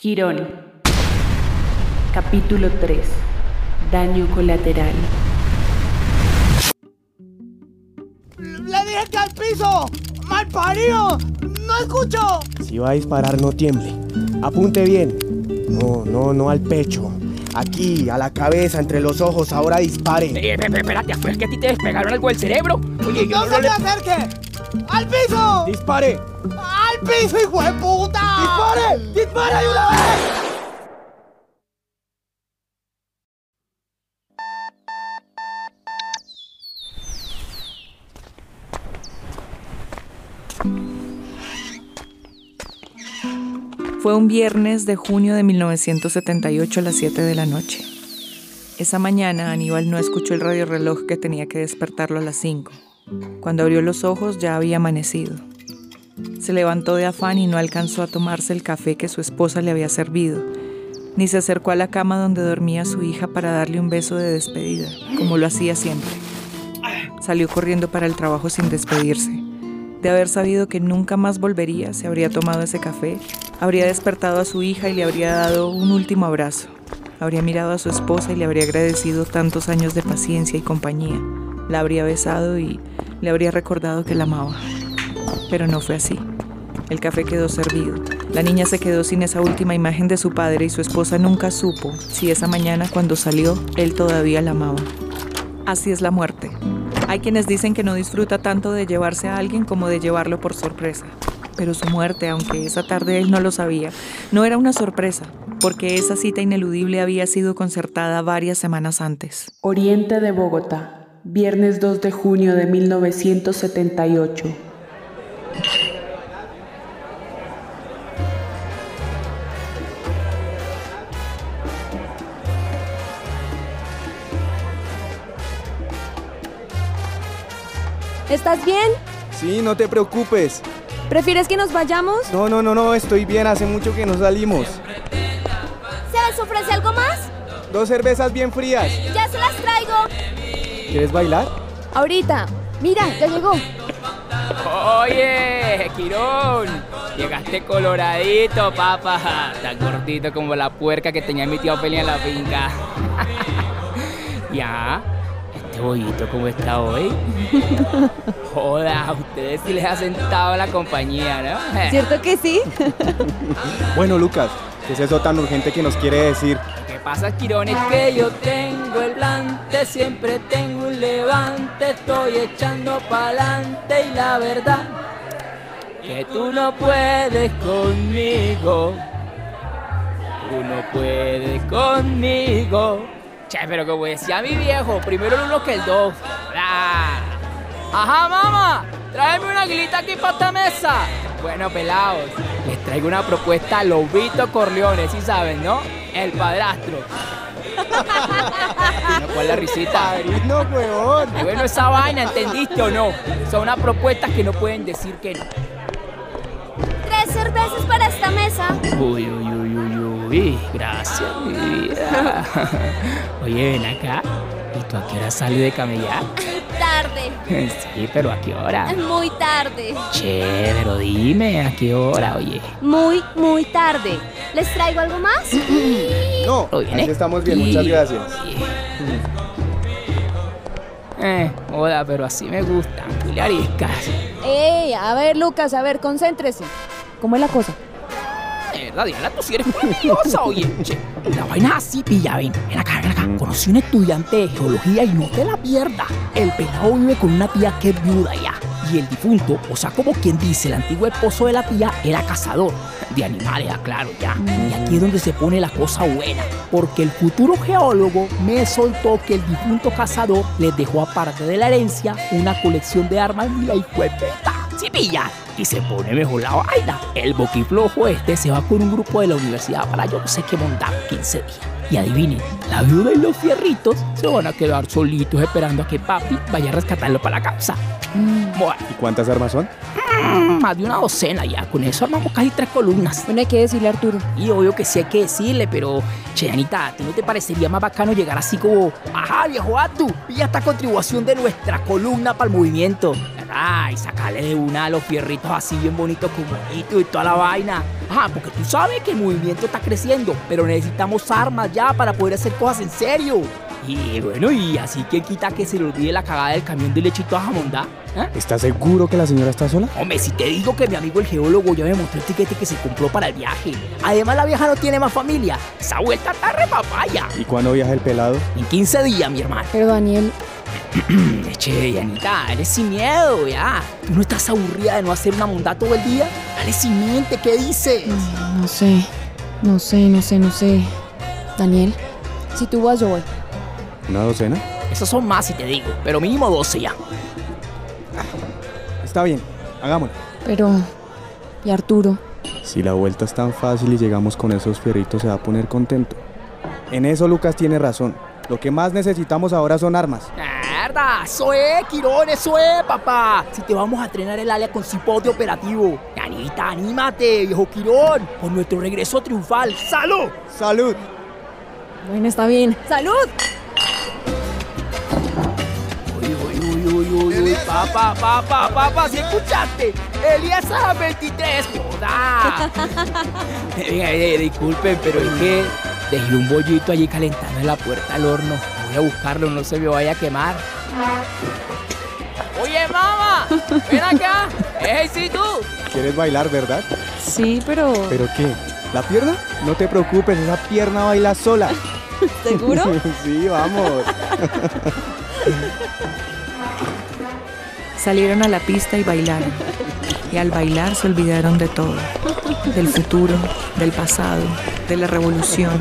Quirón. Capítulo 3. Daño colateral. ¡Le dije que al piso! ¡Mal parido! ¡No escucho! Si va a disparar, no tiemble. Apunte bien. No, no, no al pecho. Aquí, a la cabeza, entre los ojos, ahora dispare. Eh, pe- pe- espérate, ¿fue que a ti te despegaron algo del cerebro? Oye, yo ¡No no, se me le... acerque! ¡Al piso! ¡Dispare! ¡Al piso, hijo de puta! ¡Dispare! ¡Dispare de una vez! Fue un viernes de junio de 1978 a las 7 de la noche. Esa mañana Aníbal no escuchó el radiorreloj que tenía que despertarlo a las 5. Cuando abrió los ojos ya había amanecido. Se levantó de afán y no alcanzó a tomarse el café que su esposa le había servido, ni se acercó a la cama donde dormía su hija para darle un beso de despedida, como lo hacía siempre. Salió corriendo para el trabajo sin despedirse. De haber sabido que nunca más volvería, se habría tomado ese café, habría despertado a su hija y le habría dado un último abrazo. Habría mirado a su esposa y le habría agradecido tantos años de paciencia y compañía. La habría besado y le habría recordado que la amaba. Pero no fue así. El café quedó servido. La niña se quedó sin esa última imagen de su padre y su esposa nunca supo si esa mañana cuando salió él todavía la amaba. Así es la muerte. Hay quienes dicen que no disfruta tanto de llevarse a alguien como de llevarlo por sorpresa. Pero su muerte, aunque esa tarde él no lo sabía, no era una sorpresa, porque esa cita ineludible había sido concertada varias semanas antes. Oriente de Bogotá. Viernes 2 de junio de 1978. ¿Estás bien? Sí, no te preocupes. ¿Prefieres que nos vayamos? No, no, no, no, estoy bien. Hace mucho que no salimos. ¿Se les ofrece algo más? Dos cervezas bien frías. Ya se las traigo. ¿Quieres bailar? Ahorita. Mira, ya llegó. Oye, Quirón, llegaste coloradito, papá. Tan cortito como la puerca que tenía mi tío Ophelia en la finca. ya, este bollito, ¿cómo está hoy? Joda, a ustedes sí les ha sentado la compañía, ¿no? ¿Cierto que sí? Bueno, Lucas, ¿qué es eso tan urgente que nos quiere decir? Lo que pasa, Quirón, es que yo tengo el lante, siempre tengo levante, estoy echando pa'lante y la verdad que tú no puedes conmigo, tú no puedes conmigo. Che, pero como decía mi viejo, primero el uno que el dos. Ah. Ajá, mamá, tráeme una aguilita aquí para esta mesa. Bueno, pelados, les traigo una propuesta a Lobito Corleone, ¿sí saben, no? El padrastro. ¿No cuál la risita? Padrino, huevón. Y bueno, esa vaina, ¿entendiste o no? Son unas propuestas que no pueden decir que no. Tres cervezas para esta mesa. Uy, uy, uy, uy, uy. Gracias, mi vida. Oye, ven acá. ¿Y tú a qué hora sales de camellar? Tarde. Sí, pero ¿a qué hora? Muy tarde. Che, pero dime, ¿a qué hora, oye? Muy, muy tarde. ¿Les traigo algo más? No, ¿eh? estamos bien, muchas gracias. Eh, hola, pero así me gustan. Tú le ariscas. Ey, a ver, Lucas, a ver, concéntrese. ¿Cómo es la cosa? De verdad, Diana, tú sí eres muy nerviosa, oye. Che, la vaina es así, pilla, ven. Ven acá, acá. Conocí un estudiante de geología y no te la pierdas. El pelado vive con una tía que es viuda ya. Y el difunto, o sea, como quien dice, el antiguo esposo de la tía era cazador. De animales, claro, ya. Y aquí es donde se pone la cosa buena. Porque el futuro geólogo me soltó que el difunto cazador les dejó aparte de la herencia una colección de armas y la hijuepeta. Sí, pilla. Y se pone mejor la vaina. El boquiflojo este se va con un grupo de la universidad para yo no sé qué montar 15 días. Y adivinen, la viuda y los fierritos se van a quedar solitos esperando a que papi vaya a rescatarlo para la causa. Bueno, ¿Y cuántas armas son? más de una docena ya. Con eso armamos casi tres columnas. Bueno, hay que decirle a Arturo. Y obvio que sí hay que decirle, pero, che, Anita, ¿a ti no te parecería más bacano llegar así como, ajá, viejo Atu, y esta contribución de nuestra columna para el movimiento? ¿Verdad? Y sacarle de una a los fierritos así bien bonitos con bonito y toda la vaina. Ajá, porque tú sabes que el movimiento está creciendo, pero necesitamos armas ya para poder hacer cosas en serio. Y bueno, y así que quita que se le olvide la cagada del camión de leche y toda jamondá. ¿eh? ¿Estás seguro que la señora está sola? Hombre, si te digo que mi amigo el geólogo ya me mostró el tiquete que se compró para el viaje. Además, la vieja no tiene más familia. Esa vuelta está re papaya. ¿Y cuándo viaja el pelado? En 15 días, mi hermano. Pero Daniel, Che, Yanita, eres sin miedo, ya. ¿Tú no estás aburrida de no hacer una mondá todo el día? Dale sin mente, ¿qué dices? no sé, no sé, no sé, no sé. Daniel, si tú vas, yo voy. ¿Una docena? Esos son más, si te digo, pero mínimo 12 ya. Está bien, hagámoslo. Pero, ¿y Arturo? Si la vuelta es tan fácil y llegamos con esos fierritos, se va a poner contento. En eso Lucas tiene razón. Lo que más necesitamos ahora son armas. ¡Mierda! ¡Eso es, Quirón! ¡Eso es, papá! Si te vamos a entrenar el área con cipote operativo. Yanita, anímate, viejo Quirón, por nuestro regreso triunfal. ¡Salud! ¡Salud! Bueno, está bien. ¡Salud! Uy, uy, uy, uy, uy, uy, papá, papá, papá, ¿sí escuchaste? Elías a 23, joda. Eh, disculpen, pero es que dejé un bollito allí calentando en la puerta del horno. Voy a buscarlo, no se me vaya a quemar. Oye, mamá, ven acá. ¡Ey, sí tú! ¿Quieres bailar, verdad? Sí, pero... ¿Pero qué? ¿La pierna? No te preocupes, esa pierna baila sola. ¿Seguro? sí, vamos. Salieron a la pista y bailaron. Y al bailar se olvidaron de todo. Del futuro, del pasado, de la revolución,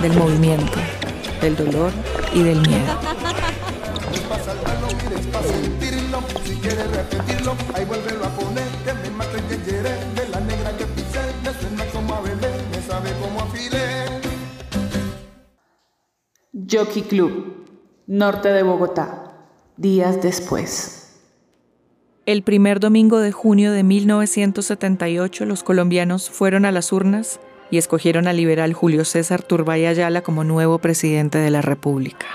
del movimiento, del dolor y del miedo. Jockey Club, norte de Bogotá, días después. El primer domingo de junio de 1978, los colombianos fueron a las urnas y escogieron al liberal Julio César Turbay Ayala como nuevo presidente de la República.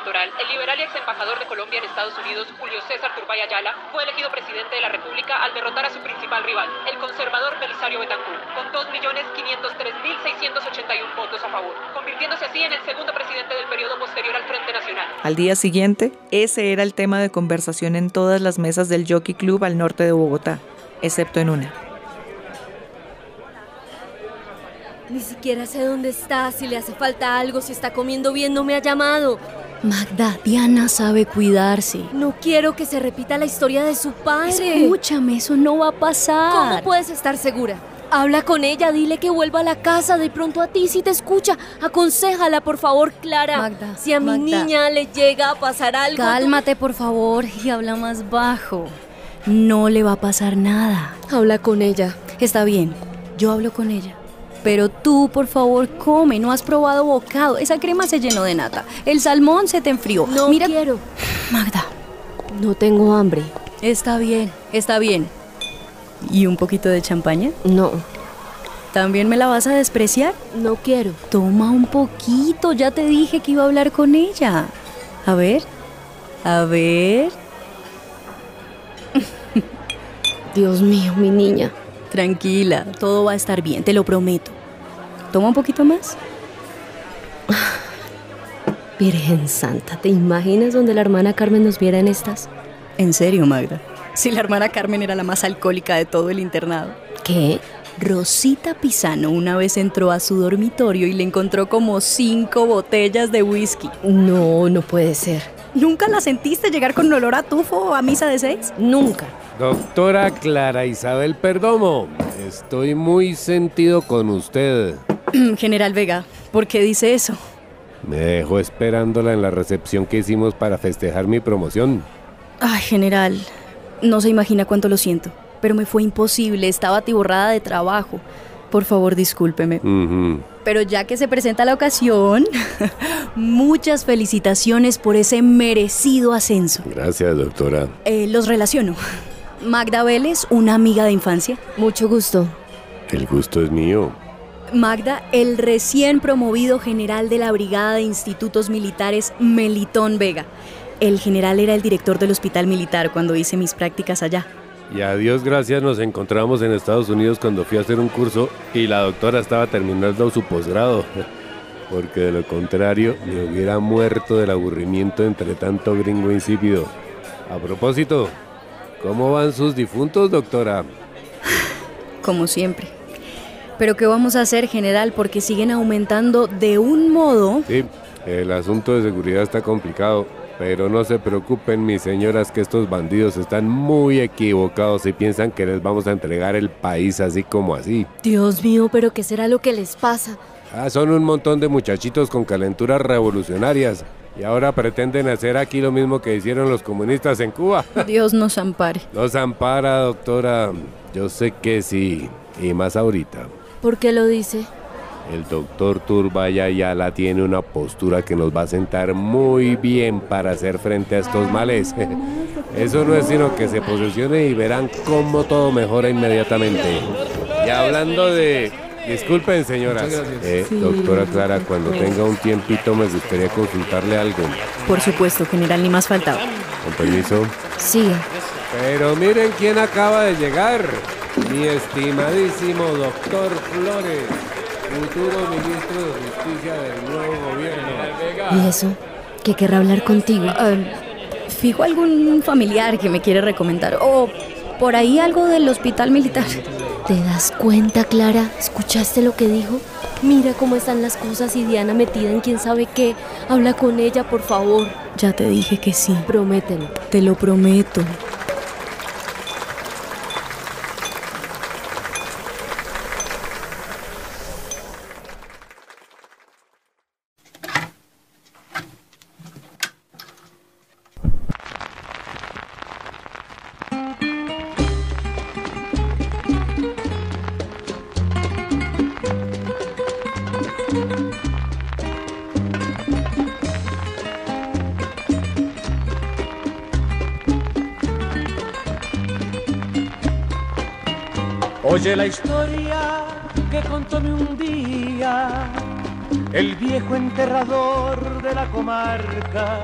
Electoral, el liberal y ex embajador de Colombia en Estados Unidos, Julio César Turbay Ayala, fue elegido presidente de la República al derrotar a su principal rival, el conservador Belisario Betancourt, con 2.503.681 votos a favor, convirtiéndose así en el segundo presidente del periodo posterior al Frente Nacional. Al día siguiente, ese era el tema de conversación en todas las mesas del Jockey Club al norte de Bogotá, excepto en una. Ni siquiera sé dónde está, si le hace falta algo, si está comiendo bien, no me ha llamado. Magda, Diana sabe cuidarse. No quiero que se repita la historia de su padre. Escúchame, eso no va a pasar. ¿Cómo puedes estar segura? Habla con ella, dile que vuelva a la casa, de pronto a ti si te escucha. Aconsejala, por favor, Clara. Magda, si a mi Magda. niña le llega a pasar algo. tú- Cálmate, por favor, y habla más bajo. No le va a pasar nada. Habla con ella. Está bien, yo hablo con ella. Pero tú, por favor, come. No has probado bocado. Esa crema se llenó de nata. El salmón se te enfrió. No Mira, quiero. Magda, No tengo hambre. está bien, está bien. ¿Y un poquito de champaña? No, ¿También me la vas a despreciar? no quiero. Toma un poquito, ya te dije que iba a hablar con ella. A ver, a ver. Dios mío, mi niña. Tranquila, todo va a estar bien, te lo prometo. Toma un poquito más. Virgen Santa, ¿te imaginas donde la hermana Carmen nos viera en estas? En serio, Magda. Si la hermana Carmen era la más alcohólica de todo el internado. ¿Qué? Rosita Pisano una vez entró a su dormitorio y le encontró como cinco botellas de whisky. No, no puede ser. ¿Nunca la sentiste llegar con olor a tufo a misa de seis? Nunca. Doctora Clara Isabel Perdomo, estoy muy sentido con usted. General Vega, ¿por qué dice eso? Me dejó esperándola en la recepción que hicimos para festejar mi promoción. Ay, general, no se imagina cuánto lo siento, pero me fue imposible, estaba atiborrada de trabajo. Por favor, discúlpeme. Pero ya que se presenta la ocasión, muchas felicitaciones por ese merecido ascenso. Gracias, doctora. Eh, los relaciono. Magda Vélez, una amiga de infancia. Mucho gusto. El gusto es mío. Magda, el recién promovido general de la Brigada de Institutos Militares Melitón Vega. El general era el director del hospital militar cuando hice mis prácticas allá. Y a Dios gracias nos encontramos en Estados Unidos cuando fui a hacer un curso y la doctora estaba terminando su posgrado. Porque de lo contrario me hubiera muerto del aburrimiento entre tanto gringo insípido. A propósito, ¿cómo van sus difuntos, doctora? Como siempre. Pero ¿qué vamos a hacer, general? Porque siguen aumentando de un modo... Sí, el asunto de seguridad está complicado. Pero no se preocupen, mis señoras, que estos bandidos están muy equivocados y piensan que les vamos a entregar el país así como así. Dios mío, pero ¿qué será lo que les pasa? Ah, son un montón de muchachitos con calenturas revolucionarias. Y ahora pretenden hacer aquí lo mismo que hicieron los comunistas en Cuba. Dios nos ampare. Nos ampara, doctora. Yo sé que sí. Y más ahorita. ¿Por qué lo dice? El doctor Turbaya la tiene una postura que nos va a sentar muy bien para hacer frente a estos males. Eso no es sino que se posesione y verán cómo todo mejora inmediatamente. Y hablando de... Disculpen, señoras. Eh, doctora Clara, cuando tenga un tiempito me gustaría consultarle algo. Por supuesto, general, ni más faltaba. Con permiso. Sí. Pero miren quién acaba de llegar. Mi estimadísimo doctor Flores futuro ministro de Justicia del nuevo gobierno. ¿Y eso? ¿Qué querrá hablar contigo? Ah, fijo algún familiar que me quiere recomendar. O por ahí algo del hospital militar. ¿Te das cuenta, Clara? ¿Escuchaste lo que dijo? Mira cómo están las cosas y Diana metida en quién sabe qué. Habla con ella, por favor. Ya te dije que sí. Promételo. Te lo prometo. Oye la historia que contóme un día el viejo enterrador de la comarca.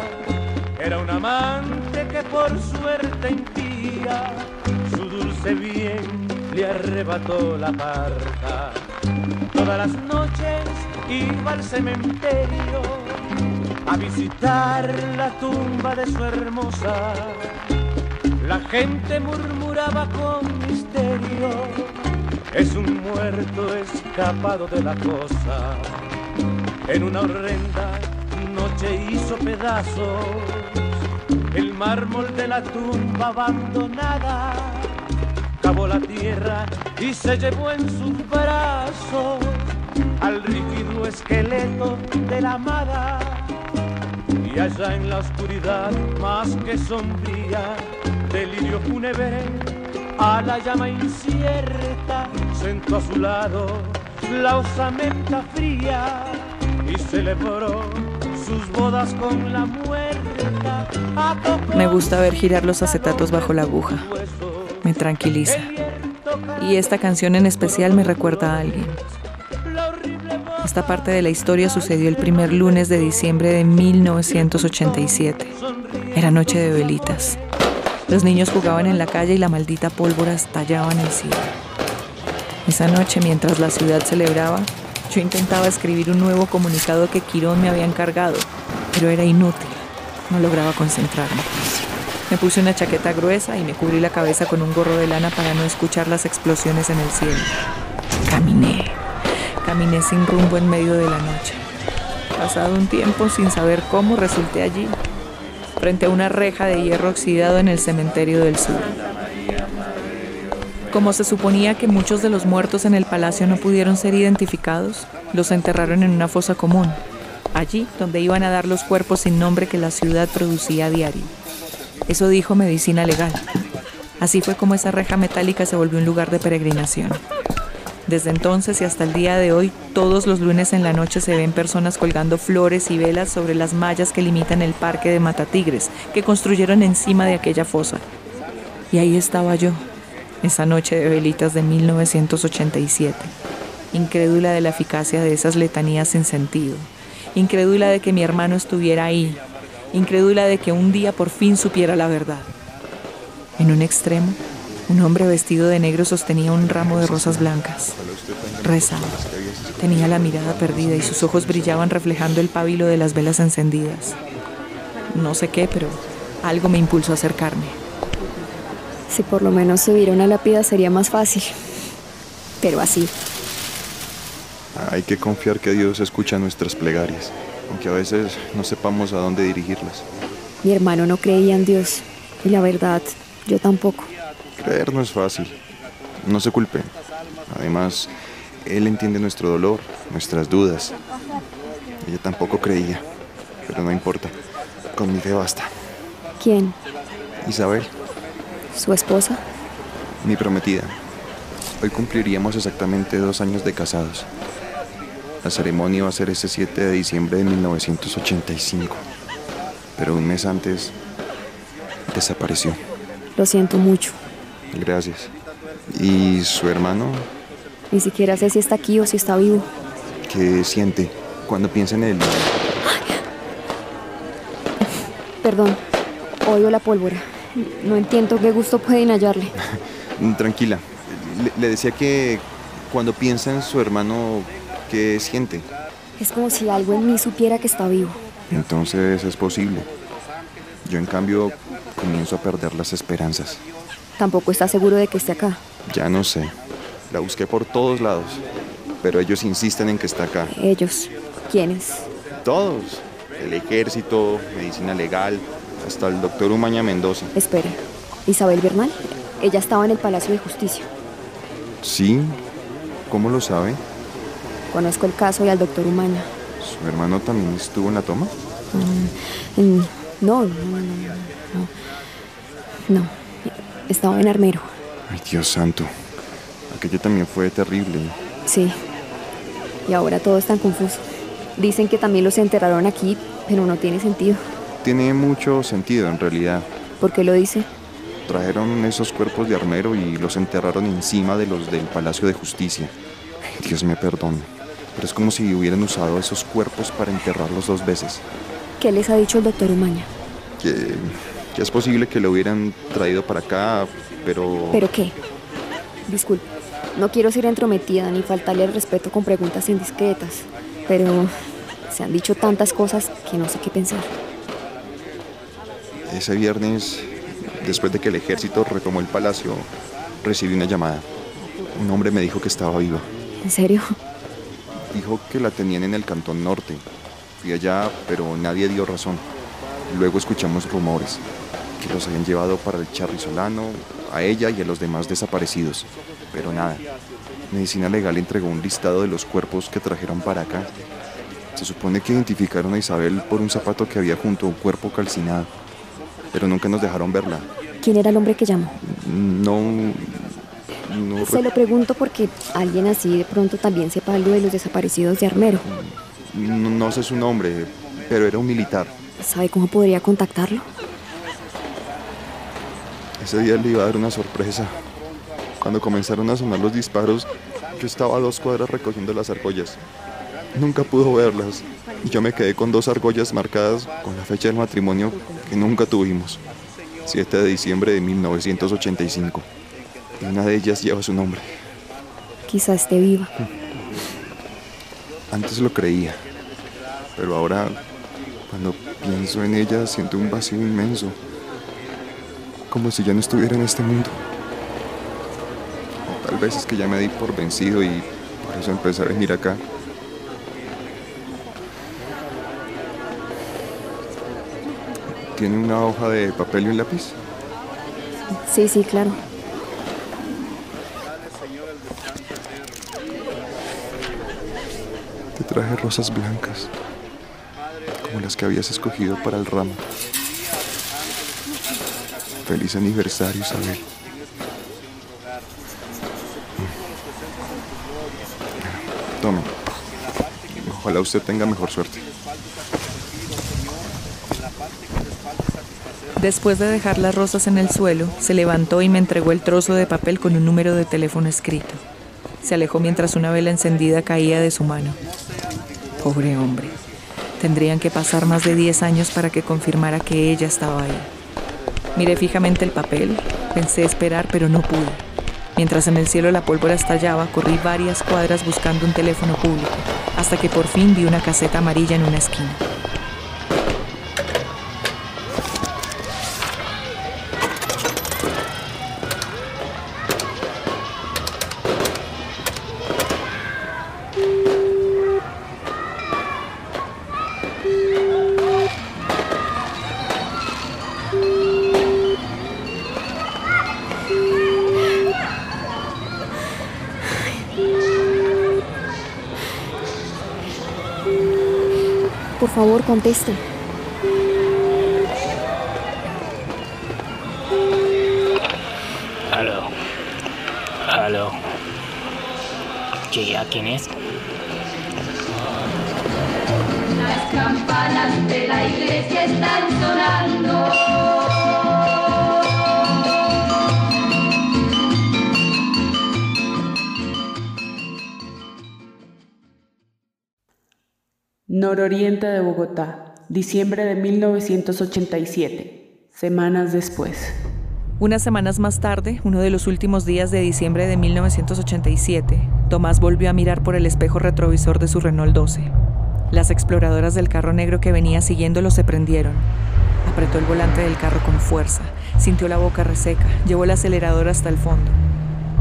Era un amante que por suerte impía su dulce bien le arrebató la parca. Todas las noches iba al cementerio a visitar la tumba de su hermosa. La gente murmuraba con misterio, escapado de la cosa. En una horrenda noche hizo pedazos el mármol de la tumba abandonada. Cavó la tierra y se llevó en sus brazos al rígido esqueleto de la amada. Y allá en la oscuridad más que sombría, delirio fúnebre a la llama incierta sentó a su lado la osamenta fría y celebró sus bodas con la muerta. Me gusta ver girar los acetatos bajo la aguja. Me tranquiliza. Y esta canción en especial me recuerda a alguien. Esta parte de la historia sucedió el primer lunes de diciembre de 1987. Era noche de velitas. Los niños jugaban en la calle y la maldita pólvora estallaba en el cielo. Esa noche, mientras la ciudad celebraba, yo intentaba escribir un nuevo comunicado que Quirón me había encargado, pero era inútil. No lograba concentrarme. Me puse una chaqueta gruesa y me cubrí la cabeza con un gorro de lana para no escuchar las explosiones en el cielo. Caminé. Caminé sin rumbo en medio de la noche. Pasado un tiempo, sin saber cómo, resulté allí, frente a una reja de hierro oxidado en el cementerio del sur. Como se suponía que muchos de los muertos en el palacio no pudieron ser identificados, los enterraron en una fosa común, allí donde iban a dar los cuerpos sin nombre que la ciudad producía a diario. Eso dijo medicina legal. Así fue como esa reja metálica se volvió un lugar de peregrinación. Desde entonces y hasta el día de hoy, todos los lunes en la noche se ven personas colgando flores y velas sobre las mallas que limitan el parque de Matatigres, que construyeron encima de aquella fosa. Y ahí estaba yo, esa noche de velitas de 1987, incrédula de la eficacia de esas letanías sin sentido, incrédula de que mi hermano estuviera ahí, incrédula de que un día por fin supiera la verdad. En un extremo, un hombre vestido de negro sostenía un ramo de rosas blancas. Rezaba. Tenía la mirada perdida y sus ojos brillaban reflejando el pábilo de las velas encendidas. No sé qué, pero algo me impulsó a acercarme. Si por lo menos subir una lápida sería más fácil. Pero así. Hay que confiar que Dios escucha nuestras plegarias, aunque a veces no sepamos a dónde dirigirlas. Mi hermano no creía en Dios. Y la verdad, yo tampoco. Creer no es fácil. No se culpe. Además, Él entiende nuestro dolor, nuestras dudas. Ella tampoco creía, pero no importa. Con mi fe basta. ¿Quién? Isabel, ¿Su esposa? mi prometida. Hoy cumpliríamos exactamente dos años de casados. La ceremonia va a ser ese 7 de diciembre de 1985. Pero un mes antes desapareció. Lo siento mucho. Gracias. ¿Y su hermano Ni siquiera sé si está aquí o si está vivo. qué siente cuando piensa en él? Perdón. Odio la pólvora. No entiendo qué gusto pueden hallarle. Tranquila. Le, le decía que cuando piensa en su hermano, ¿qué siente? Es como si algo en mí supiera que está vivo. Entonces es posible. Yo en cambio comienzo a perder las esperanzas. Tampoco está seguro de que esté acá. Ya no sé. La busqué por todos lados. Pero ellos insisten en que está acá. Ellos. ¿Quiénes? Todos. El ejército, medicina legal, hasta el doctor Umaña Mendoza. Espere. ¿Isabel Bernal? Ella estaba en el Palacio de Justicia. ¿Sí? ¿Cómo lo sabe? Conozco el caso y al doctor Umaña. ¿Su hermano también estuvo en la toma? Mm, mm, no, no, no, no, no. No. Estaba en Armero. Ay, Dios santo. Aquello también fue terrible. Sí. Y ahora todo es tan confuso. Dicen que también los enterraron aquí, pero no tiene sentido. Tiene mucho sentido en realidad. ¿Por qué lo dice? Trajeron esos cuerpos de armero y los enterraron encima de los del Palacio de Justicia. Dios me perdone. Pero es como si hubieran usado esos cuerpos para enterrarlos dos veces. ¿Qué les ha dicho el doctor Umaña? Que, que es posible que lo hubieran traído para acá, pero... ¿Pero qué? Disculpe, no quiero ser entrometida ni faltarle al respeto con preguntas indiscretas, pero se han dicho tantas cosas que no sé qué pensar. Ese viernes, después de que el ejército retomó el palacio, recibí una llamada. Un hombre me dijo que estaba viva. ¿En serio? Dijo que la tenían en el cantón norte. Fui allá, pero nadie dio razón. Luego escuchamos rumores, que los habían llevado para el Charrizolano, a ella y a los demás desaparecidos. Pero nada. Medicina Legal entregó un listado de los cuerpos que trajeron para acá. Se supone que identificaron a Isabel por un zapato que había junto a un cuerpo calcinado. Pero nunca nos dejaron verla. ¿Quién era el hombre que llamó? No. No. Se lo pregunto porque alguien así de pronto también sepa algo de los desaparecidos de Armero. No, no sé su nombre, pero era un militar. ¿Sabe cómo podría contactarlo? Ese día le iba a dar una sorpresa. Cuando comenzaron a sonar los disparos, yo estaba a dos cuadras recogiendo las argollas. Nunca pudo verlas y yo me quedé con dos argollas marcadas con la fecha del matrimonio que nunca tuvimos. 7 de diciembre de 1985. Y una de ellas lleva su nombre. Quizá esté viva. Antes lo creía, pero ahora, cuando pienso en ella, siento un vacío inmenso. Como si ya no estuviera en este mundo. O tal vez es que ya me di por vencido y por eso empecé a venir acá. ¿Tiene una hoja de papel y un lápiz? Sí, sí, claro. Te traje rosas blancas, como las que habías escogido para el ramo. Feliz aniversario, Isabel. Tome. Ojalá usted tenga mejor suerte. Después de dejar las rosas en el suelo, se levantó y me entregó el trozo de papel con un número de teléfono escrito. Se alejó mientras una vela encendida caía de su mano. Pobre hombre. Tendrían que pasar más de 10 años para que confirmara que ella estaba ahí. Miré fijamente el papel, pensé esperar, pero no pude. Mientras en el cielo la pólvora estallaba, corrí varias cuadras buscando un teléfono público, hasta que por fin vi una caseta amarilla en una esquina. Por favor, conteste. Aló. Aló. ¿Qué, ¿A quién es? Las campanas de la iglesia están sonando. Nororiente de Bogotá, diciembre de 1987, semanas después. Unas semanas más tarde, uno de los últimos días de diciembre de 1987, Tomás volvió a mirar por el espejo retrovisor de su Renault 12. Las exploradoras del carro negro que venía siguiéndolo se prendieron. Apretó el volante del carro con fuerza, sintió la boca reseca, llevó el acelerador hasta el fondo.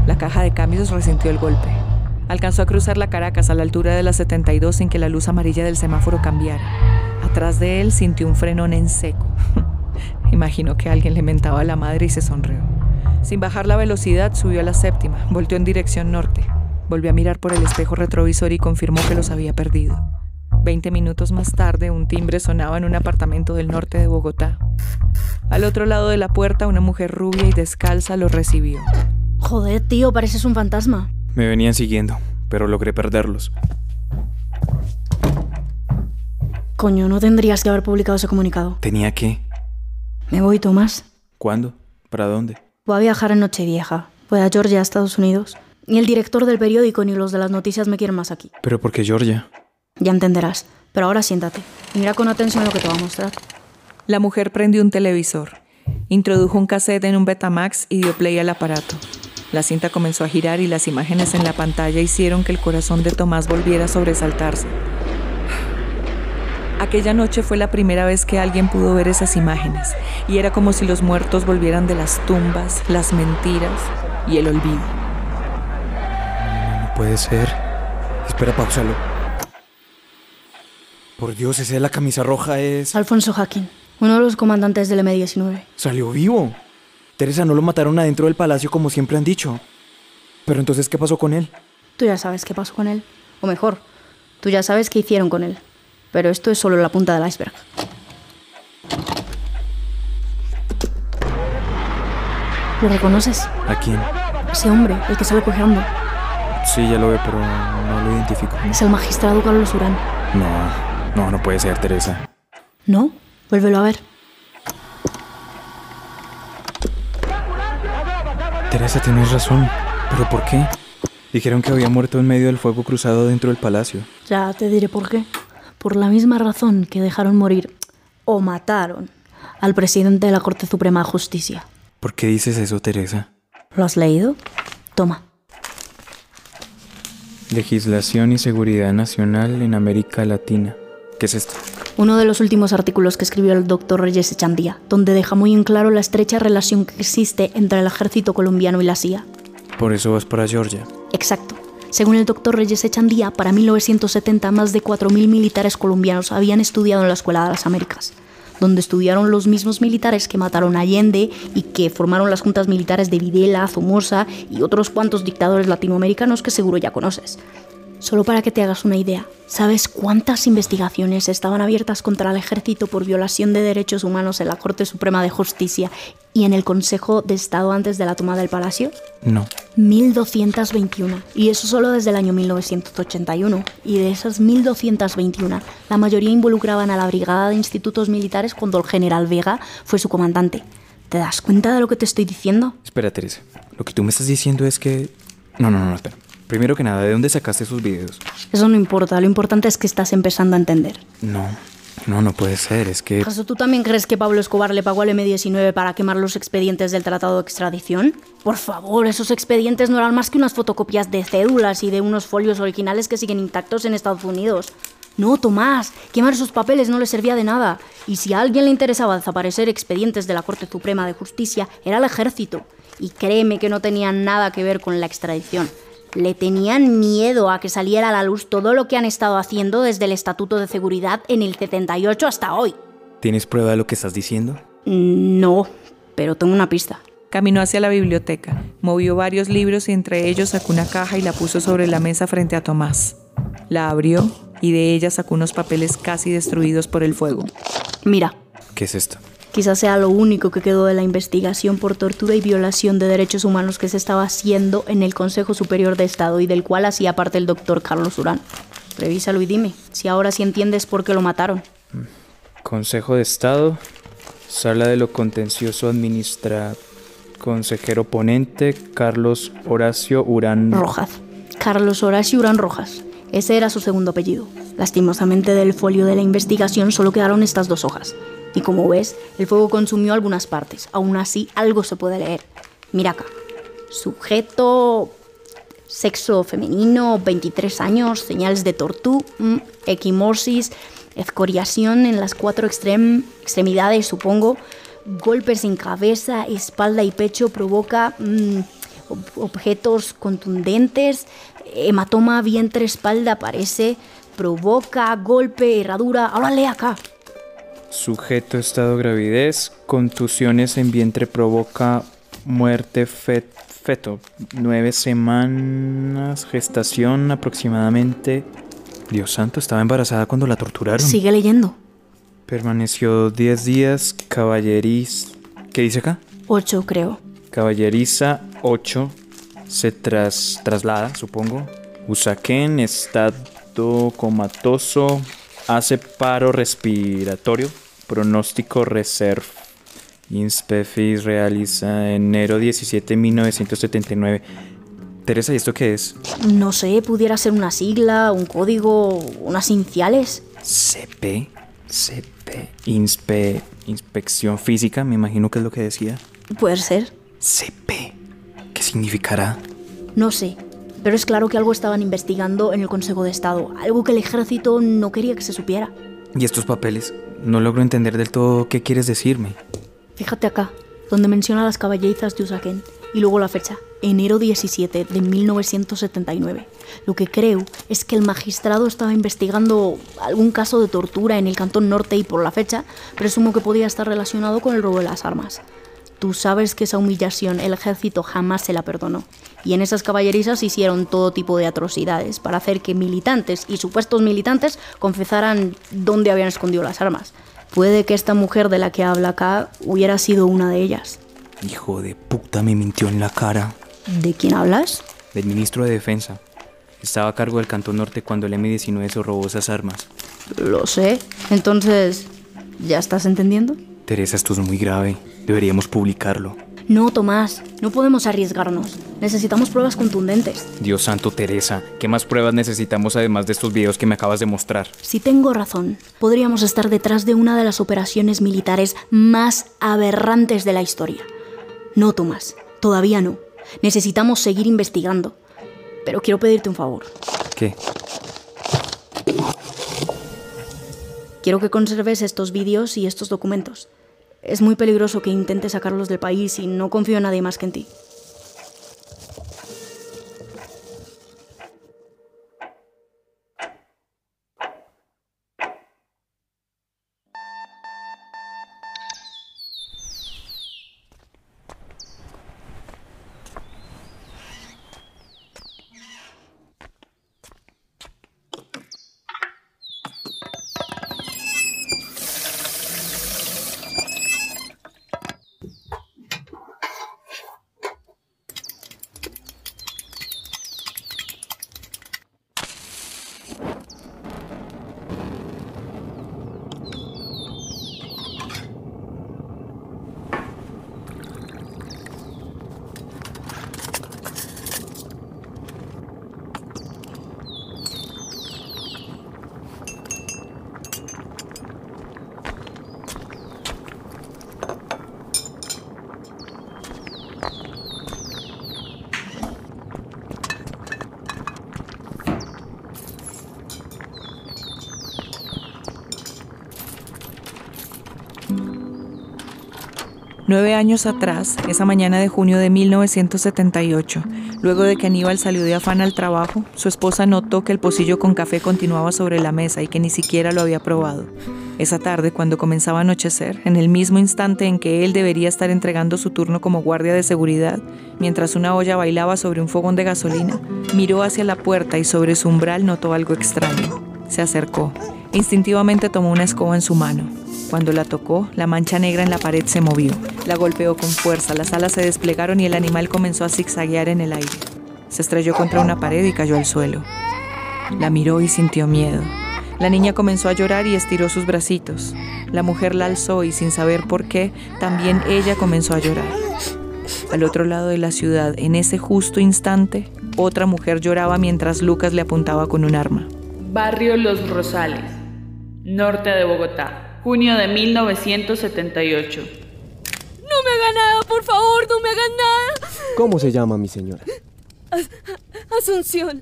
La caja de cambios resintió el golpe. Alcanzó a cruzar la Caracas a la altura de la 72 sin que la luz amarilla del semáforo cambiara. Atrás de él sintió un frenón en seco. Imaginó que alguien le mentaba a la madre y se sonrió. Sin bajar la velocidad, subió a la séptima, volteó en dirección norte. Volvió a mirar por el espejo retrovisor y confirmó que los había perdido. Veinte minutos más tarde, un timbre sonaba en un apartamento del norte de Bogotá. Al otro lado de la puerta, una mujer rubia y descalza lo recibió. Joder, tío, pareces un fantasma. Me venían siguiendo, pero logré perderlos. Coño, no tendrías que haber publicado ese comunicado. ¿Tenía que? Me voy, Tomás. ¿Cuándo? ¿Para dónde? Voy a viajar en Nochevieja. Voy a Georgia, Estados Unidos. Ni el director del periódico ni los de las noticias me quieren más aquí. ¿Pero por qué Georgia? Ya entenderás. Pero ahora siéntate y mira con atención lo que te voy a mostrar. La mujer prendió un televisor, introdujo un cassette en un Betamax y dio play al aparato. La cinta comenzó a girar y las imágenes en la pantalla hicieron que el corazón de Tomás volviera a sobresaltarse. Aquella noche fue la primera vez que alguien pudo ver esas imágenes y era como si los muertos volvieran de las tumbas, las mentiras y el olvido. No puede ser. Espera, pausalo. Por Dios, ese de la camisa roja es... Alfonso Hacking, uno de los comandantes del M-19. Salió vivo. Teresa no lo mataron adentro del palacio como siempre han dicho. Pero entonces, ¿qué pasó con él? Tú ya sabes qué pasó con él. O mejor, tú ya sabes qué hicieron con él. Pero esto es solo la punta del iceberg. ¿Lo reconoces? ¿A quién? Ese hombre, el que sale cojeando. Sí, ya lo ve, pero no lo identifico. Es el magistrado Carlos Urán. No, no, no puede ser, Teresa. ¿No? Vuélvelo a ver. Teresa, tienes razón. ¿Pero por qué? Dijeron que había muerto en medio del fuego cruzado dentro del palacio. Ya te diré por qué. Por la misma razón que dejaron morir o mataron al presidente de la Corte Suprema de Justicia. ¿Por qué dices eso, Teresa? ¿Lo has leído? Toma. Legislación y seguridad nacional en América Latina. ¿Qué es esto? Uno de los últimos artículos que escribió el doctor Reyes Echandía, donde deja muy en claro la estrecha relación que existe entre el ejército colombiano y la CIA. Por eso vas para Georgia. Exacto. Según el doctor Reyes Echandía, para 1970 más de 4.000 militares colombianos habían estudiado en la Escuela de las Américas, donde estudiaron los mismos militares que mataron a Allende y que formaron las juntas militares de Videla, Somoza y otros cuantos dictadores latinoamericanos que seguro ya conoces. Solo para que te hagas una idea, ¿sabes cuántas investigaciones estaban abiertas contra el ejército por violación de derechos humanos en la Corte Suprema de Justicia y en el Consejo de Estado antes de la toma del Palacio? No. 1221. Y eso solo desde el año 1981. Y de esas 1221, la mayoría involucraban a la Brigada de Institutos Militares cuando el general Vega fue su comandante. ¿Te das cuenta de lo que te estoy diciendo? Espera, Teresa. Lo que tú me estás diciendo es que... No, no, no, espera. Primero que nada, ¿de dónde sacaste esos videos? Eso no importa, lo importante es que estás empezando a entender. No, no, no puede ser, es que... ¿Acaso tú también crees que Pablo Escobar le pagó al M19 para quemar los expedientes del Tratado de Extradición? Por favor, esos expedientes no eran más que unas fotocopias de cédulas y de unos folios originales que siguen intactos en Estados Unidos. No, Tomás, quemar esos papeles no le servía de nada. Y si a alguien le interesaba desaparecer expedientes de la Corte Suprema de Justicia, era el ejército. Y créeme que no tenían nada que ver con la extradición. Le tenían miedo a que saliera a la luz todo lo que han estado haciendo desde el Estatuto de Seguridad en el 78 hasta hoy. ¿Tienes prueba de lo que estás diciendo? No, pero tengo una pista. Caminó hacia la biblioteca, movió varios libros y entre ellos sacó una caja y la puso sobre la mesa frente a Tomás. La abrió y de ella sacó unos papeles casi destruidos por el fuego. Mira, ¿Qué es esto? Quizás sea lo único que quedó de la investigación por tortura y violación de derechos humanos que se estaba haciendo en el Consejo Superior de Estado y del cual hacía parte el doctor Carlos Urán. Revísalo y dime si ahora sí entiendes por qué lo mataron. Consejo de Estado, Sala de lo Contencioso Administra... Consejero ponente, Carlos Horacio Urán... Rojas. Carlos Horacio Urán Rojas. Ese era su segundo apellido. Lastimosamente del folio de la investigación solo quedaron estas dos hojas. Y como ves, el fuego consumió algunas partes. Aún así, algo se puede leer. Mira acá. Sujeto... Sexo femenino, 23 años, señales de tortú, mm, equimosis, escoriación en las cuatro extrem- extremidades, supongo, golpes en cabeza, espalda y pecho provoca mm, ob- objetos contundentes, hematoma vientre, espalda parece, provoca golpe, herradura. Ahora lee acá. Sujeto estado gravidez, contusiones en vientre provoca muerte fet- feto. Nueve semanas, gestación aproximadamente. Dios santo, estaba embarazada cuando la torturaron. Sigue leyendo. Permaneció 10 días, caballeriz... ¿Qué dice acá? Ocho, creo. Caballeriza 8 se tras, traslada, supongo. Usaquén, estado comatoso, hace paro respiratorio, pronóstico reserv. Inspefis realiza enero 17 1979. Teresa, ¿y esto qué es? No sé, pudiera ser una sigla, un código, unas iniciales. CP, CP, inspe, inspección física, me imagino que es lo que decía. Puede ser. CP, ¿qué significará? No sé, pero es claro que algo estaban investigando en el Consejo de Estado, algo que el ejército no quería que se supiera. ¿Y estos papeles? No logro entender del todo qué quieres decirme. Fíjate acá, donde menciona las caballerizas de Usaquén y luego la fecha, enero 17 de 1979. Lo que creo es que el magistrado estaba investigando algún caso de tortura en el Cantón Norte y por la fecha presumo que podía estar relacionado con el robo de las armas. Tú sabes que esa humillación el ejército jamás se la perdonó. Y en esas caballerizas hicieron todo tipo de atrocidades para hacer que militantes y supuestos militantes confesaran dónde habían escondido las armas. Puede que esta mujer de la que habla acá hubiera sido una de ellas. Hijo de puta, me mintió en la cara. ¿De quién hablas? Del ministro de Defensa. Estaba a cargo del Cantón Norte cuando el M-19 se robó esas armas. Lo sé. Entonces, ¿ya estás entendiendo? Teresa, esto es muy grave. Deberíamos publicarlo. No, Tomás, no podemos arriesgarnos. Necesitamos pruebas contundentes. Dios santo, Teresa, ¿qué más pruebas necesitamos además de estos videos que me acabas de mostrar? Si tengo razón, podríamos estar detrás de una de las operaciones militares más aberrantes de la historia. No, Tomás, todavía no. Necesitamos seguir investigando. Pero quiero pedirte un favor. ¿Qué? Quiero que conserves estos vídeos y estos documentos. Es muy peligroso que intentes sacarlos del país y no confío en nadie más que en ti. Nueve años atrás, esa mañana de junio de 1978, luego de que Aníbal salió de afán al trabajo, su esposa notó que el pocillo con café continuaba sobre la mesa y que ni siquiera lo había probado. Esa tarde, cuando comenzaba a anochecer, en el mismo instante en que él debería estar entregando su turno como guardia de seguridad, mientras una olla bailaba sobre un fogón de gasolina, miró hacia la puerta y sobre su umbral notó algo extraño. Se acercó. Instintivamente tomó una escoba en su mano. Cuando la tocó, la mancha negra en la pared se movió. La golpeó con fuerza, las alas se desplegaron y el animal comenzó a zigzaguear en el aire. Se estrelló contra una pared y cayó al suelo. La miró y sintió miedo. La niña comenzó a llorar y estiró sus bracitos. La mujer la alzó y sin saber por qué, también ella comenzó a llorar. Al otro lado de la ciudad, en ese justo instante, otra mujer lloraba mientras Lucas le apuntaba con un arma. Barrio Los Rosales, norte de Bogotá junio de 1978. No me haga nada, por favor, no me hagan nada. ¿Cómo se llama mi señora? As Asunción.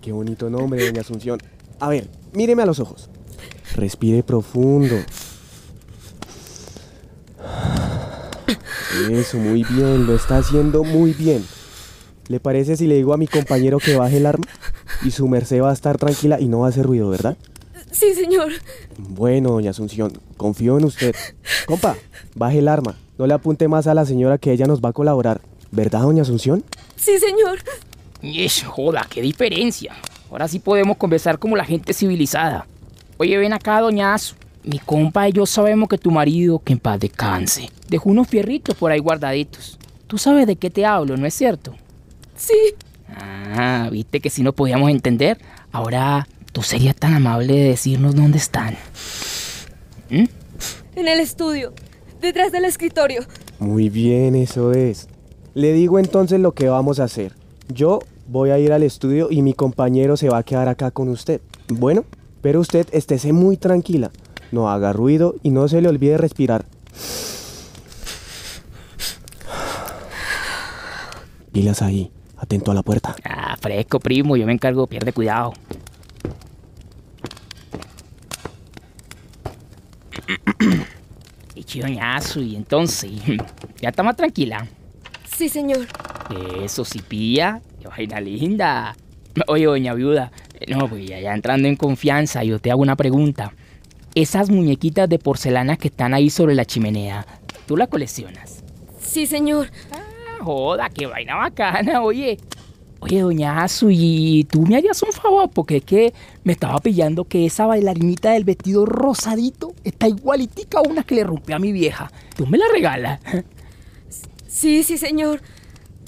Qué bonito nombre, doña Asunción. A ver, míreme a los ojos. Respire profundo. Eso, muy bien, lo está haciendo muy bien. ¿Le parece si le digo a mi compañero que baje el arma? Y su merced va a estar tranquila y no va a hacer ruido, ¿verdad? Sí, señor. Bueno, doña Asunción, confío en usted. Compa, baje el arma. No le apunte más a la señora que ella nos va a colaborar. ¿Verdad, doña Asunción? Sí, señor. Eso, joda, qué diferencia. Ahora sí podemos conversar como la gente civilizada. Oye, ven acá, doñazo. Mi compa y yo sabemos que tu marido, que en paz descanse, dejó unos fierritos por ahí guardaditos. Tú sabes de qué te hablo, ¿no es cierto? Sí. Ah, viste que si no podíamos entender. Ahora ¿Tú serías tan amable de decirnos dónde están? ¿Mm? En el estudio, detrás del escritorio. Muy bien, eso es. Le digo entonces lo que vamos a hacer. Yo voy a ir al estudio y mi compañero se va a quedar acá con usted. Bueno, pero usted estése muy tranquila. No haga ruido y no se le olvide respirar. Pilas ahí, atento a la puerta. Ah, fresco, primo, yo me encargo, pierde cuidado. Y entonces, ¿ya está más tranquila? Sí, señor. Eso sí, pilla, qué vaina linda. Oye, doña viuda, no, pues ya, entrando en confianza, yo te hago una pregunta. Esas muñequitas de porcelana que están ahí sobre la chimenea, ¿tú las coleccionas? Sí, señor. Ah, joda, qué vaina bacana, oye. Oye, doñazo, y tú me harías un favor, porque es que me estaba pillando que esa bailarinita del vestido rosadito está igualitica a una que le rompió a mi vieja. ¿Tú me la regalas? Sí, sí, señor.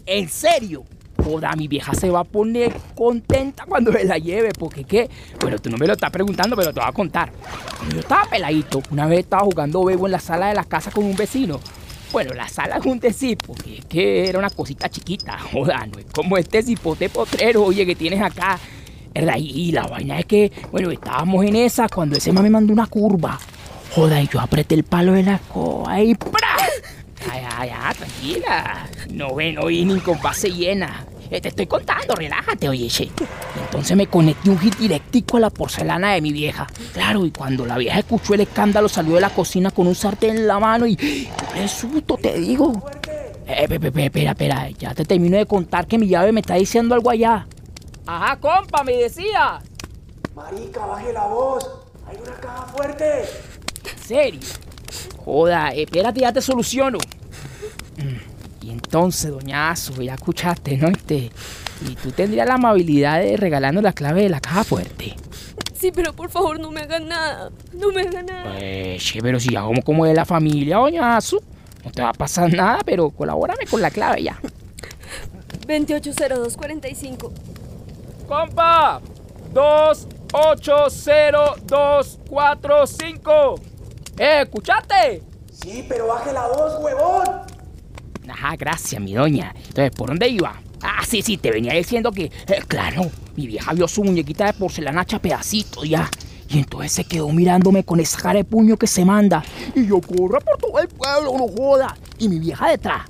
¿En serio? Joda, mi vieja se va a poner contenta cuando me la lleve, porque qué. Bueno, tú no me lo estás preguntando, pero te voy a contar. Yo estaba peladito, una vez estaba jugando bebo en la sala de la casa con un vecino. Bueno, la sala es un decir, porque es que era una cosita chiquita, joda, no es como este cipote potrero, oye, que tienes acá. Y la vaina es que, bueno, estábamos en esa cuando ese me mandó una curva. Joda, y yo apreté el palo de la escoba y ¡pra! Ay, ay, ay, tranquila. No ven, no ni con base llena. Eh, te estoy contando, relájate, oye, che. Entonces me conecté un hit directico a la porcelana de mi vieja. Claro, y cuando la vieja escuchó el escándalo, salió de la cocina con un sartén en la mano y. ¡Qué susto, te digo! Eh, espera, espera, ya te termino de contar que mi llave me está diciendo algo allá. Ajá, compa, me decía. Marica, baje la voz. Hay una caja fuerte. ¿En serio? Joda, espérate, ya te soluciono. Entonces, doñazo, ya escuchaste, ¿no? Este, y tú tendrías la amabilidad de regalarnos la clave de la caja fuerte. Sí, pero por favor no me hagan nada. No me hagan nada. Pues, pero si ya como, como de la familia, doñazo. No te va a pasar nada, pero colabórame con la clave ya. 280245. ¡Compa! 280245. ¿Eh, escuchaste? Sí, pero baje la voz, huevón. Ajá, gracias, mi doña. Entonces, ¿por dónde iba? Ah, sí, sí, te venía diciendo que, eh, claro, mi vieja vio su muñequita de porcelana hecha pedacitos ya. Y entonces se quedó mirándome con esa cara de puño que se manda. Y yo corro por todo el pueblo, no joda. Y mi vieja detrás.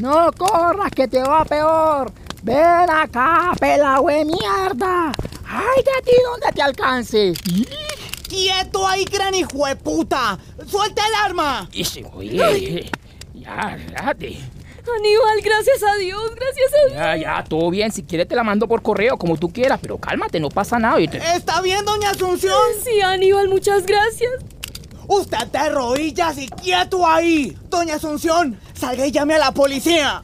No corras, que te va peor. Ven acá, pela de mierda. Ay, de ti donde te alcance. ¡Quieto ahí, gran hijo de puta! ¡Suelta el arma! Ese, oye. Ya, relájate. Aníbal, gracias a Dios, gracias a Dios. Ya, ya, todo bien. Si quieres te la mando por correo, como tú quieras, pero cálmate, no pasa nada. ¿Está bien, doña Asunción? Sí, Aníbal, muchas gracias. Usted de rodillas y quieto ahí. Doña Asunción, salga y llame a la policía.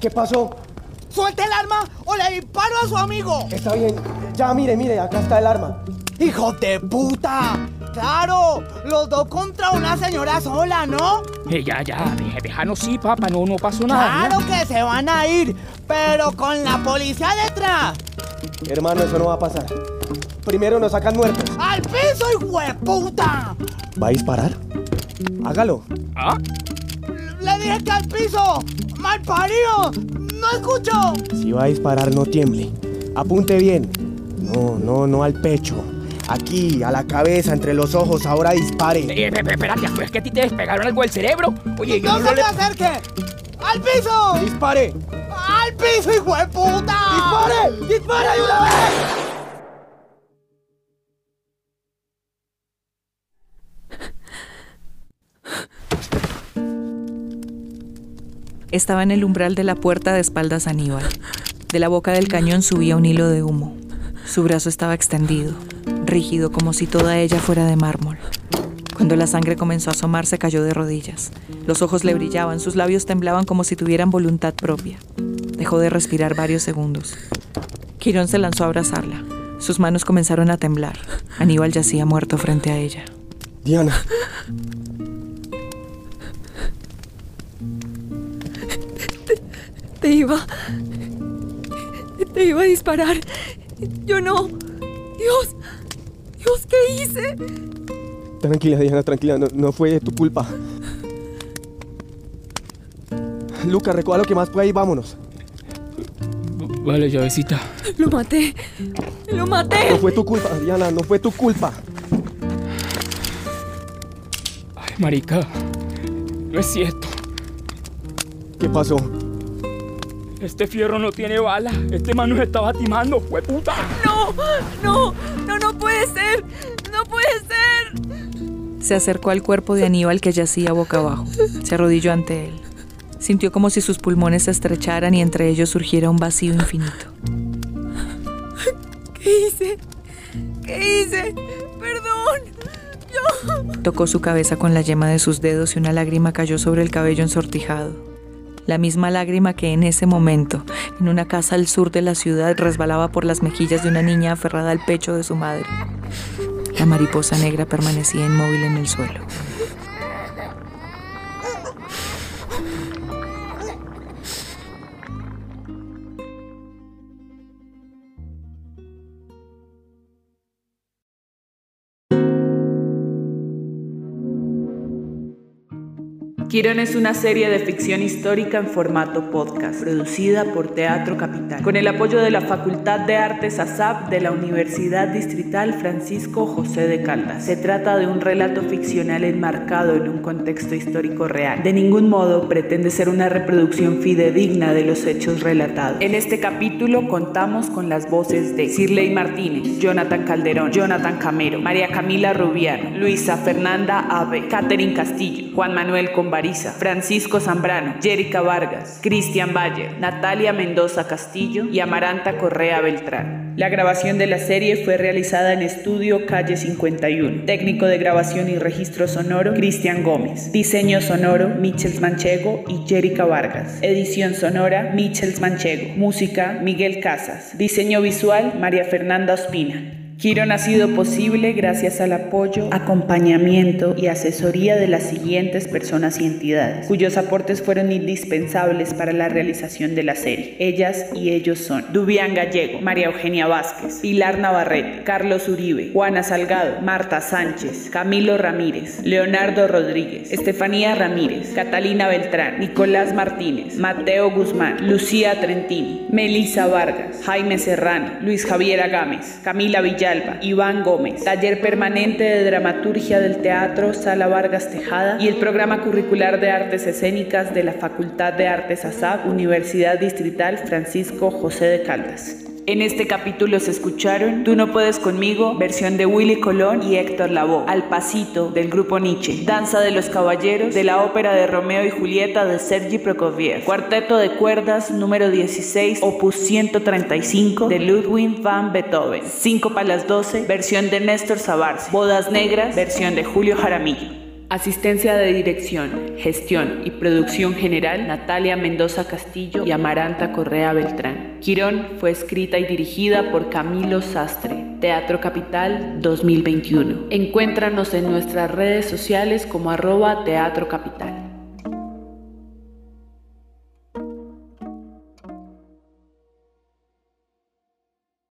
¿Qué pasó? Suelte el arma o le disparo a su amigo. Está bien. Ya, mire, mire, acá está el arma. ¡Hijo de puta! Claro, los dos contra una señora sola, ¿no? Eh, ya, ya, deja, déjanos sí, papá, no, no pasó nada. Claro que se van a ir, pero con la policía detrás. Hermano, eso no va a pasar. Primero nos sacan muertos. ¡Al piso, hijo de puta! ¿Va a disparar? Hágalo. ¿Ah? Le dije que al piso. ¡Mal parido! ¡No escucho! Si va a disparar, no tiemble. Apunte bien. No, no, no al pecho. Aquí, a la cabeza, entre los ojos, ahora dispare. Eh, eh, espérate, ¿es que a ti te despegaron algo del cerebro? Oye, yo ¡No no se le... acerque! ¡Al piso! ¡Dispare! ¡Al piso, hijo de puta! ¡Dispare! ¡Dispare de una vez! Estaba en el umbral de la puerta de espaldas a Aníbal. De la boca del cañón subía un hilo de humo. Su brazo estaba extendido, rígido como si toda ella fuera de mármol. Cuando la sangre comenzó a asomarse, cayó de rodillas. Los ojos le brillaban, sus labios temblaban como si tuvieran voluntad propia. Dejó de respirar varios segundos. Quirón se lanzó a abrazarla. Sus manos comenzaron a temblar. Aníbal yacía muerto frente a ella. Diana. Te iba. Te iba a disparar. Yo no. Dios. Dios, ¿qué hice? Tranquila, Diana, tranquila. No, no fue tu culpa. Luca, recoja lo que más pueda y vámonos. Vale, llavecita. Lo maté. Lo maté. No fue tu culpa, Diana, no fue tu culpa. Ay, marica. No es cierto. ¿Qué pasó? Este fierro no tiene bala. Este man nos estaba timando, fue puta. No, no puede ser. No puede ser. Se acercó al cuerpo de Aníbal que yacía boca abajo. Se arrodilló ante él. Sintió como si sus pulmones se estrecharan y entre ellos surgiera un vacío infinito. ¿Qué hice? ¿Qué hice? Perdón. Yo. Tocó su cabeza con la yema de sus dedos y una lágrima cayó sobre el cabello ensortijado. La misma lágrima que en ese momento, en una casa al sur de la ciudad, resbalaba por las mejillas de una niña aferrada al pecho de su madre. La mariposa negra permanecía inmóvil en el suelo. Quirón es una serie de ficción histórica en formato podcast, producida por Teatro Capital, con el apoyo de la Facultad de Artes ASAP de la Universidad Distrital Francisco José de Caldas. Se trata de un relato ficcional enmarcado en un contexto histórico real. De ningún modo pretende ser una reproducción fidedigna de los hechos relatados. En este capítulo contamos con las voces de Cirley Martínez, Jonathan Calderón, Jonathan Camero, María Camila Rubiano, Luisa Fernanda Ave, Catherine Castillo, Juan Manuel Francisco Zambrano, Jerica Vargas, Cristian Bayer, Natalia Mendoza Castillo y Amaranta Correa Beltrán. La grabación de la serie fue realizada en estudio Calle 51. Técnico de grabación y registro sonoro, Cristian Gómez. Diseño sonoro, Michels Manchego y Jerica Vargas. Edición sonora, Michels Manchego. Música, Miguel Casas. Diseño visual, María Fernanda Ospina. Quirón ha sido posible gracias al apoyo, acompañamiento y asesoría de las siguientes personas y entidades, cuyos aportes fueron indispensables para la realización de la serie. Ellas y ellos son Dubián Gallego, María Eugenia Vázquez, Pilar Navarrete, Carlos Uribe, Juana Salgado, Marta Sánchez, Camilo Ramírez, Leonardo Rodríguez, Estefanía Ramírez, Catalina Beltrán, Nicolás Martínez, Mateo Guzmán, Lucía Trentini, Melisa Vargas, Jaime Serrano, Luis Javier Agames, Camila Villar, Iván Gómez, Taller Permanente de Dramaturgia del Teatro Sala Vargas Tejada y el Programa Curricular de Artes Escénicas de la Facultad de Artes ASAP, Universidad Distrital Francisco José de Caldas. En este capítulo se escucharon Tú no puedes conmigo, versión de Willy Colón y Héctor Lavoe, Al Pasito del grupo Nietzsche, Danza de los Caballeros de la ópera de Romeo y Julieta de Sergi Prokofiev, Cuarteto de cuerdas número 16, opus 135 de Ludwig van Beethoven, 5 para las 12, versión de Néstor Sabarce, Bodas Negras, versión de Julio Jaramillo. Asistencia de dirección, gestión y producción general Natalia Mendoza Castillo y Amaranta Correa Beltrán. Quirón fue escrita y dirigida por Camilo Sastre. Teatro Capital 2021. Encuéntranos en nuestras redes sociales como arroba Teatro Capital.